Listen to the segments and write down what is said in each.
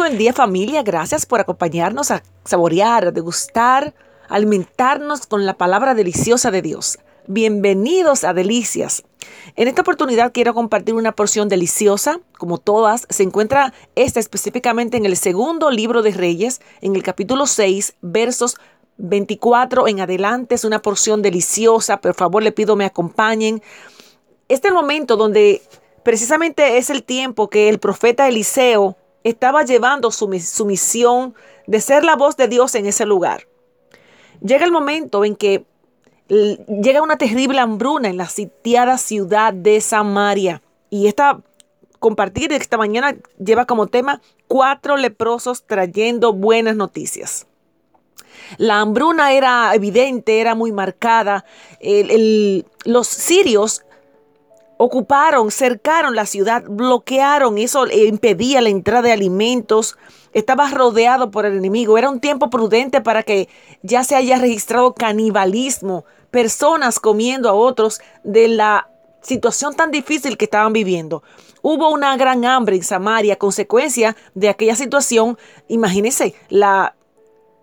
buen día familia, gracias por acompañarnos a saborear, a degustar, alimentarnos con la palabra deliciosa de Dios. Bienvenidos a Delicias. En esta oportunidad quiero compartir una porción deliciosa, como todas, se encuentra esta específicamente en el segundo libro de Reyes, en el capítulo 6, versos 24 en adelante. Es una porción deliciosa, por favor le pido me acompañen. Este es el momento donde precisamente es el tiempo que el profeta Eliseo estaba llevando su, misión de ser la voz de Dios en ese lugar. Llega el momento en que llega una terrible hambruna en la sitiada ciudad de Samaria. Y esta compartir esta mañana lleva como tema cuatro leprosos trayendo buenas noticias. La hambruna era evidente, era muy marcada. los sirios ocuparon, cercaron la ciudad, bloquearon, eso impedía la entrada de alimentos, estaba rodeado por el enemigo. Era un tiempo prudente para que ya se haya registrado canibalismo, personas comiendo a otros de la situación tan difícil que estaban viviendo. Hubo una gran hambre en Samaria, consecuencia de aquella situación. Imagínense, la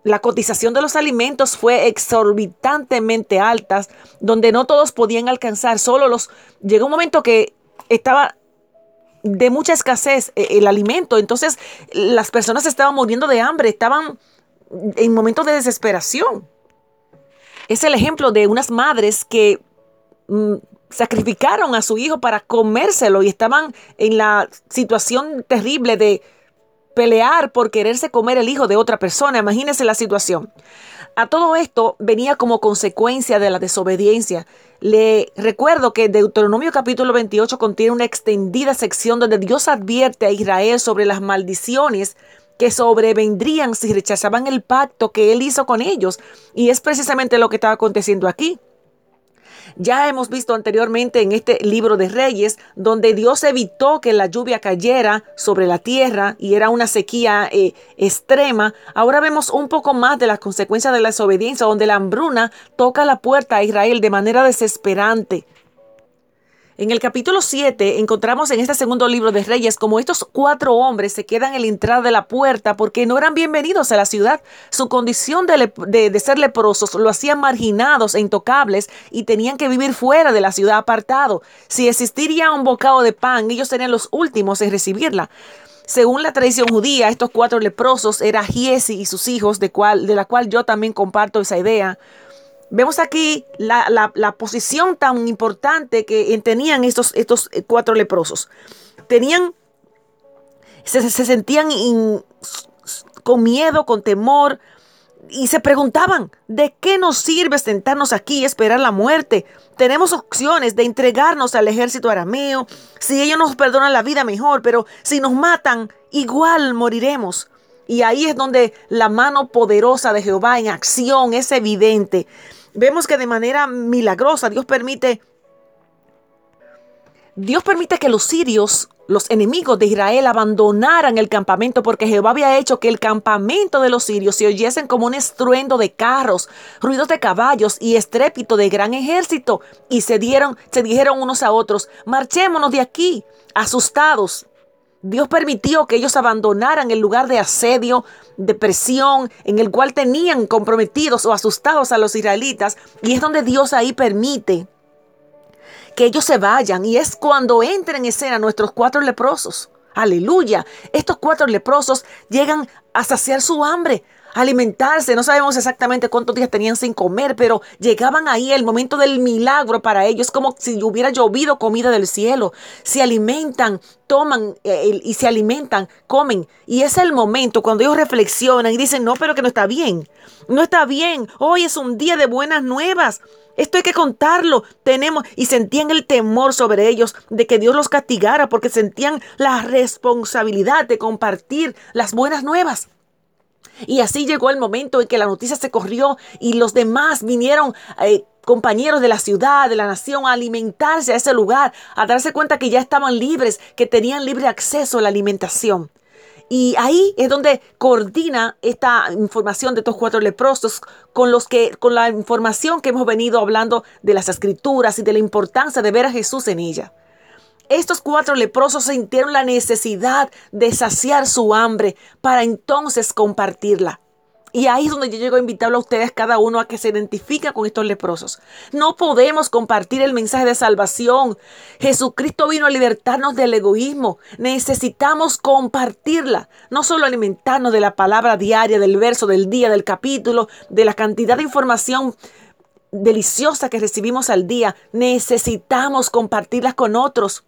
la cotización de los alimentos fue exorbitantemente alta, donde no todos podían alcanzar, solo los... Llegó un momento que estaba de mucha escasez eh, el alimento, entonces las personas estaban muriendo de hambre, estaban en momentos de desesperación. Es el ejemplo de unas madres que mm, sacrificaron a su hijo para comérselo y estaban en la situación terrible de pelear por quererse comer el hijo de otra persona. Imagínense la situación. A todo esto venía como consecuencia de la desobediencia. Le recuerdo que Deuteronomio capítulo 28 contiene una extendida sección donde Dios advierte a Israel sobre las maldiciones que sobrevendrían si rechazaban el pacto que él hizo con ellos. Y es precisamente lo que estaba aconteciendo aquí. Ya hemos visto anteriormente en este libro de Reyes, donde Dios evitó que la lluvia cayera sobre la tierra y era una sequía eh, extrema. Ahora vemos un poco más de las consecuencias de la desobediencia, donde la hambruna toca la puerta a Israel de manera desesperante. En el capítulo 7 encontramos en este segundo libro de Reyes como estos cuatro hombres se quedan en la entrada de la puerta porque no eran bienvenidos a la ciudad. Su condición de, ser leprosos lo hacían marginados e intocables y tenían que vivir fuera de la ciudad apartado. Si existiría un bocado de pan, ellos serían los últimos en recibirla. Según la tradición judía, estos cuatro leprosos eran Giesi y sus hijos, de, la cual yo también comparto esa idea. Vemos aquí la, posición tan importante que tenían estos, estos cuatro leprosos. Tenían, se, sentían con miedo, con temor, y se preguntaban, ¿de qué nos sirve sentarnos aquí y esperar la muerte? Tenemos opciones de entregarnos al ejército arameo. Si ellos nos perdonan la vida, mejor, pero si nos matan, igual moriremos. Y ahí es donde la mano poderosa de Jehová en acción es evidente. Vemos que de manera milagrosa Dios permite Dios permite que los sirios, los enemigos de Israel, abandonaran el campamento porque Jehová había hecho que el campamento de los sirios se oyesen como un estruendo de carros, ruidos de caballos y estrépito de gran ejército. Y se dieron, se dijeron unos a otros, marchémonos de aquí, asustados. Dios permitió que ellos abandonaran el lugar de asedio, de presión, en el cual tenían comprometidos o asustados a los israelitas. Y es donde Dios ahí permite que ellos se vayan. Y es cuando entran en escena nuestros cuatro leprosos. Aleluya. Estos cuatro leprosos llegan a saciar su hambre, alimentarse. No sabemos exactamente cuántos días tenían sin comer, pero llegaban ahí el momento del milagro para ellos, como si hubiera llovido comida del cielo. Se alimentan, toman eh, y se alimentan, comen. Y es el momento cuando ellos reflexionan y dicen, no, pero que no está bien. No está bien. Hoy es un día de buenas nuevas. Esto hay que contarlo. Tenemos y sentían el temor sobre ellos de que Dios los castigara porque sentían la responsabilidad de compartir las buenas nuevas. Y así llegó el momento en que la noticia se corrió y los demás vinieron, eh, compañeros de la ciudad, de la nación, a alimentarse a ese lugar, a darse cuenta que ya estaban libres, que tenían libre acceso a la alimentación. Y ahí es donde coordina esta información de estos cuatro leprosos con los que con la información que hemos venido hablando de las escrituras y de la importancia de ver a Jesús en ella. Estos cuatro leprosos sintieron la necesidad de saciar su hambre para entonces compartirla. Y ahí es donde yo llego a invitarlo a ustedes cada uno a que se identifiquen con estos leprosos. No podemos compartir el mensaje de salvación. Jesucristo vino a libertarnos del egoísmo. Necesitamos compartirla. No solo alimentarnos de la palabra diaria, del verso, del día, del capítulo, de la cantidad de información deliciosa que recibimos al día. Necesitamos compartirlas con otros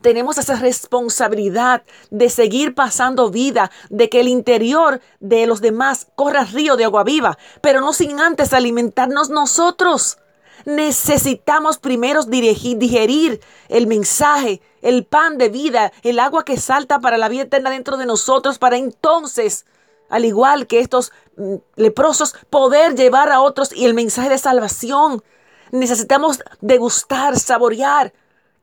tenemos esa responsabilidad de seguir pasando vida, de que el interior de los demás corra río de agua viva, pero no sin antes alimentarnos nosotros. Necesitamos primero digerir el mensaje, el pan de vida, el agua que salta para la vida eterna dentro de nosotros, para entonces, al igual que estos mm, leprosos, poder llevar a otros y el mensaje de salvación. Necesitamos degustar, saborear,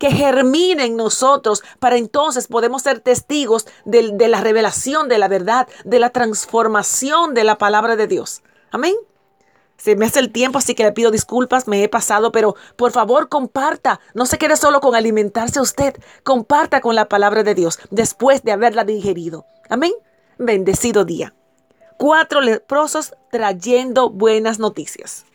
que germine en nosotros para entonces podemos ser testigos de, la revelación de la verdad, de la transformación de la palabra de Dios. Amén. Se me hace el tiempo, así que le pido disculpas, me he pasado, pero por favor comparta. No se quede solo con alimentarse usted, comparta con la palabra de Dios después de haberla digerido. Amén. Bendecido día. Cuatro leprosos trayendo buenas noticias.